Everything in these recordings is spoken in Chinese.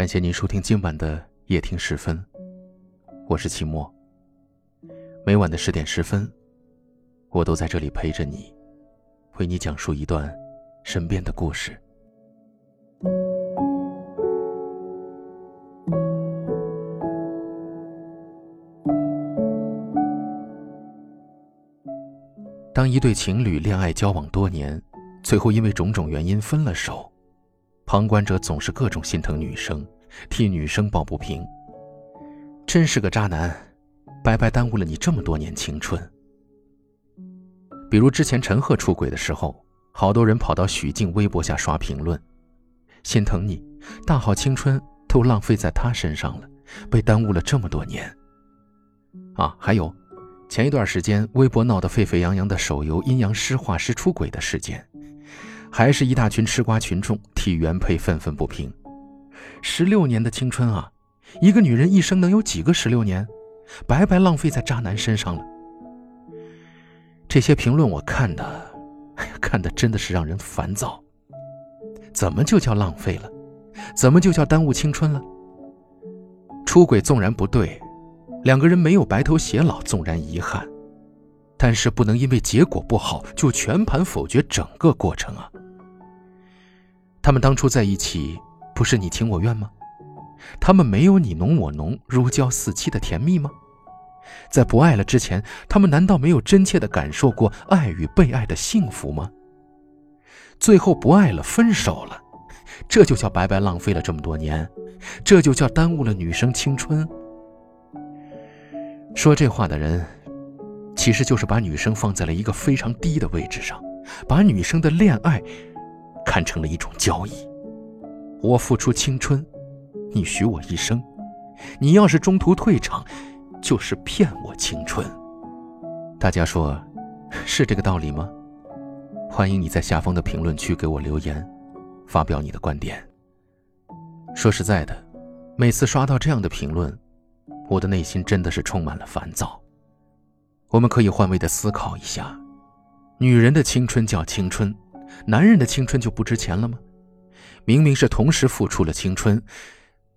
感谢您收听今晚的夜听十分，我是齐墨。每晚的十点十分，我都在这里陪着你，为你讲述一段身边的故事。当一对情侣恋爱交往多年，最后因为种种原因分了手。旁观者总是各种心疼女生，替女生抱不平。真是个渣男，白白耽误了你这么多年青春。比如之前陈赫出轨的时候，好多人跑到许静微博下刷评论，心疼你，大好青春都浪费在他身上了，被耽误了这么多年。啊，还有，前一段时间微博闹得沸沸扬扬的手游阴阳师画师出轨的事件。还是一大群吃瓜群众替原配愤愤不平。十六年的青春啊，一个女人一生能有几个十六年？白白浪费在渣男身上了。这些评论我看的，看的真的是让人烦躁。怎么就叫浪费了？怎么就叫耽误青春了？出轨纵然不对，两个人没有白头偕老纵然遗憾，但是不能因为结果不好就全盘否决整个过程啊。他们当初在一起，不是你情我愿吗？他们没有你侬我侬、如胶似漆的甜蜜吗？在不爱了之前，他们难道没有真切的感受过爱与被爱的幸福吗？最后不爱了，分手了，这就叫白白浪费了这么多年，这就叫耽误了女生青春。说这话的人，其实就是把女生放在了一个非常低的位置上，把女生的恋爱。看成了一种交易，我付出青春，你许我一生，你要是中途退场，就是骗我青春。大家说，是这个道理吗？欢迎你在下方的评论区给我留言，发表你的观点。说实在的，每次刷到这样的评论，我的内心真的是充满了烦躁。我们可以换位的思考一下，女人的青春叫青春。男人的青春就不值钱了吗？明明是同时付出了青春，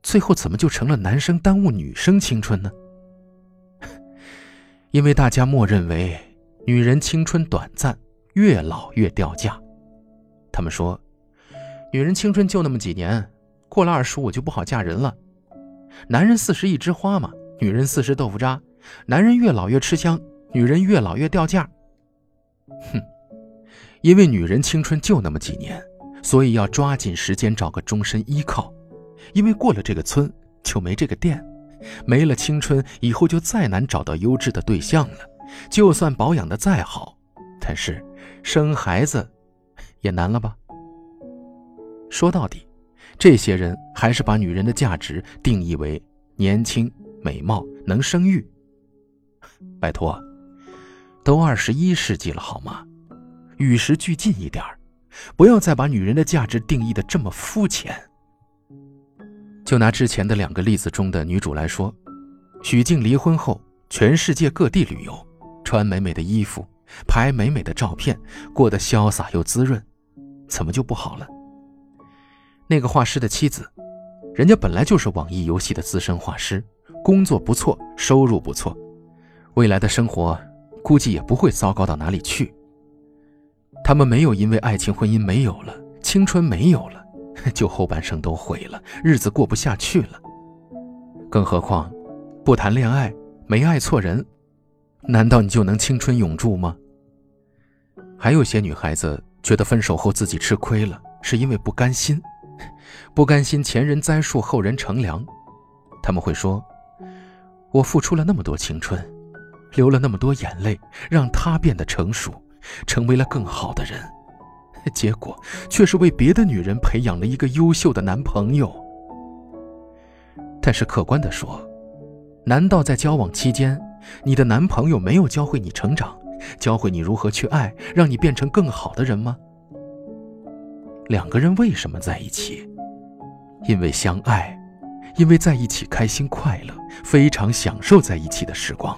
最后怎么就成了男生耽误女生青春呢？因为大家默认为女人青春短暂，越老越掉价。他们说，女人青春就那么几年，过了二十五就不好嫁人了。男人四十一枝花嘛，女人四十豆腐渣。男人越老越吃香，女人越老越掉价。哼。因为女人青春就那么几年，所以要抓紧时间找个终身依靠。因为过了这个村就没这个店，没了青春以后就再难找到优质的对象了。就算保养的再好，但是生孩子也难了吧？说到底，这些人还是把女人的价值定义为年轻、美貌、能生育。拜托，都二十一世纪了，好吗？与时俱进一点不要再把女人的价值定义的这么肤浅。就拿之前的两个例子中的女主来说，许静离婚后，全世界各地旅游，穿美美的衣服，拍美美的照片，过得潇洒又滋润，怎么就不好了？那个画师的妻子，人家本来就是网易游戏的资深画师，工作不错，收入不错，未来的生活估计也不会糟糕到哪里去。他们没有因为爱情婚姻没有了，青春没有了，就后半生都毁了，日子过不下去了。更何况，不谈恋爱，没爱错人，难道你就能青春永驻吗？还有些女孩子觉得分手后自己吃亏了，是因为不甘心，不甘心前人栽树后人乘凉。他们会说：“我付出了那么多青春，流了那么多眼泪，让他变得成熟。”成为了更好的人，结果却是为别的女人培养了一个优秀的男朋友。但是客观的说，难道在交往期间，你的男朋友没有教会你成长，教会你如何去爱，让你变成更好的人吗？两个人为什么在一起？因为相爱，因为在一起开心快乐，非常享受在一起的时光，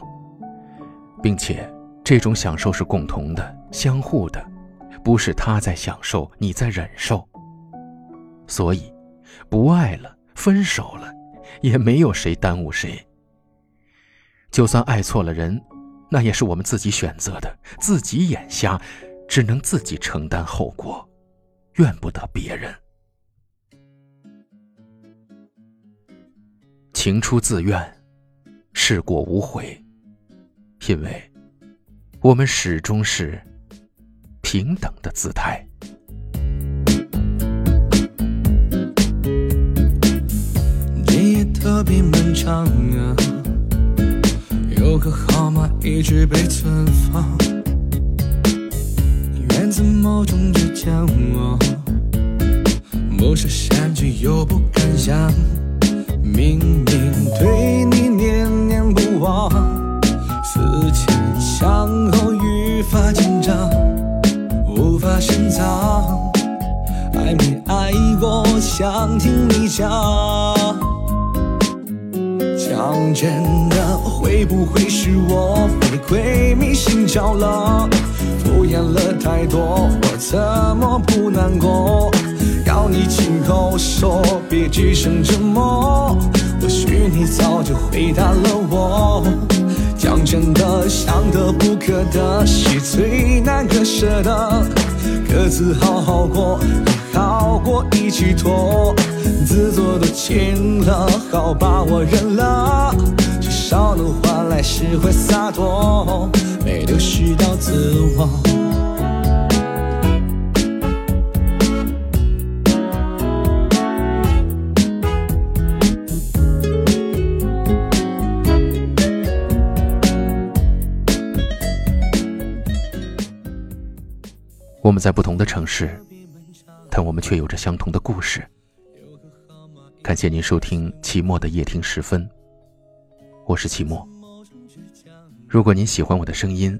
并且。这种享受是共同的、相互的，不是他在享受，你在忍受。所以，不爱了，分手了，也没有谁耽误谁。就算爱错了人，那也是我们自己选择的，自己眼瞎，只能自己承担后果，怨不得别人。情出自愿，事过无悔，因为我们始终是平等的姿态。今夜特别漫长啊，有个号码一直被存放，源自某种倔强，不是善举又不敢想。明明对你听你讲。讲真的，会不会是我被鬼迷心窍了？敷衍了太多，我怎么不难过？要你亲口说，别只剩沉默。或许你早就回答了我。讲真的，想得不可得，是最难割舍的。各自好好过，也好过一起拖。自作多情了，好吧，我认了。至少能换来释怀洒脱，没流失到自我。我们在不同的城市，但我们却有着相同的故事。感谢您收听期末的夜听时分，我是期末。如果您喜欢我的声音，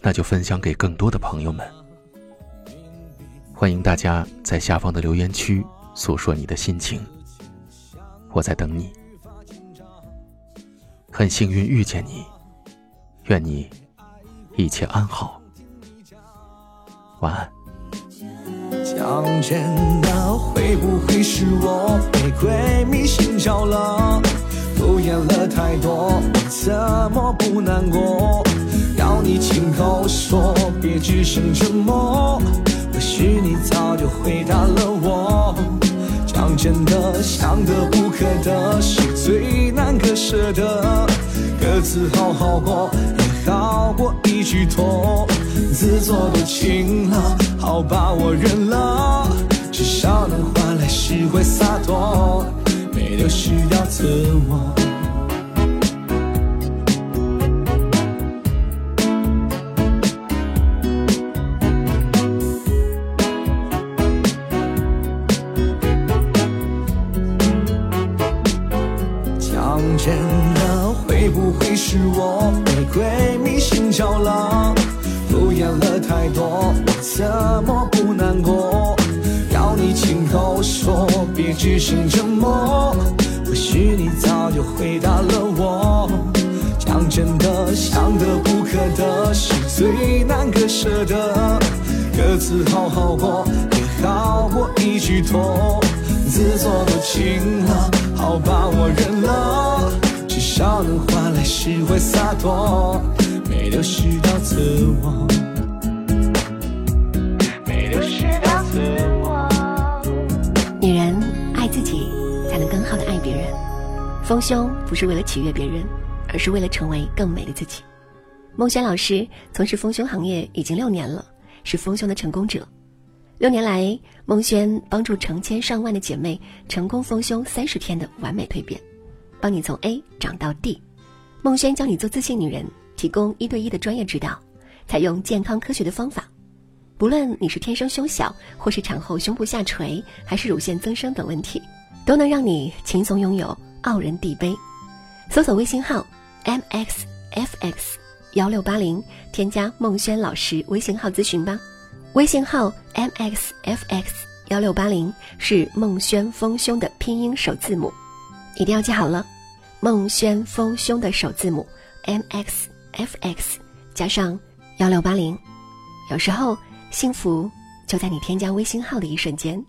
那就分享给更多的朋友们。欢迎大家在下方的留言区诉说你的心情，我在等你。很幸运遇见你，愿你一切安好。晚安。讲真的，会不会是我被鬼迷心窍了？敷衍了太多，我怎么不难过？要你亲口说，别只剩沉默。或许你早就回答了我。讲真的，想得不可得，是最难割舍的。各自好好过，道过一句痛。自作多情了，好吧，我认了，至少能换来释怀洒脱，没流失掉自我。迷心窍了？敷衍了太多，我怎么不难过？要你亲口说，别只剩沉默。或许你早就回答了我。讲真的，想得不可得，是最难割舍的。各自好好过，也好过一句拖。自作多情了，好吧，我认了，至少能换来释怀洒脱。没流失到自我，没流失到自我。女人爱自己，才能更好的爱别人。丰胸不是为了取悦别人，而是为了成为更美的自己。孟轩老师从事丰胸行业已经六年了，是丰胸的成功者。六年来，孟轩帮助成千上万的姐妹成功丰胸三十天的完美蜕变，帮你从 A 长到 D。孟轩教你做自信女人。提供一对一的专业指导，采用健康科学的方法，不论你是天生胸小，或是产后胸部下垂，还是乳腺增生等问题，都能让你轻松拥有傲人地杯。搜索微信号 mxfx 幺六八零，添加孟轩老师微信号咨询吧。微信号 mxfx 幺六八零是孟轩丰胸的拼音首字母，一定要记好了。孟轩丰胸的首字母 mx。Fx 加上幺六八零，有时候幸福就在你添加微信号的一瞬间。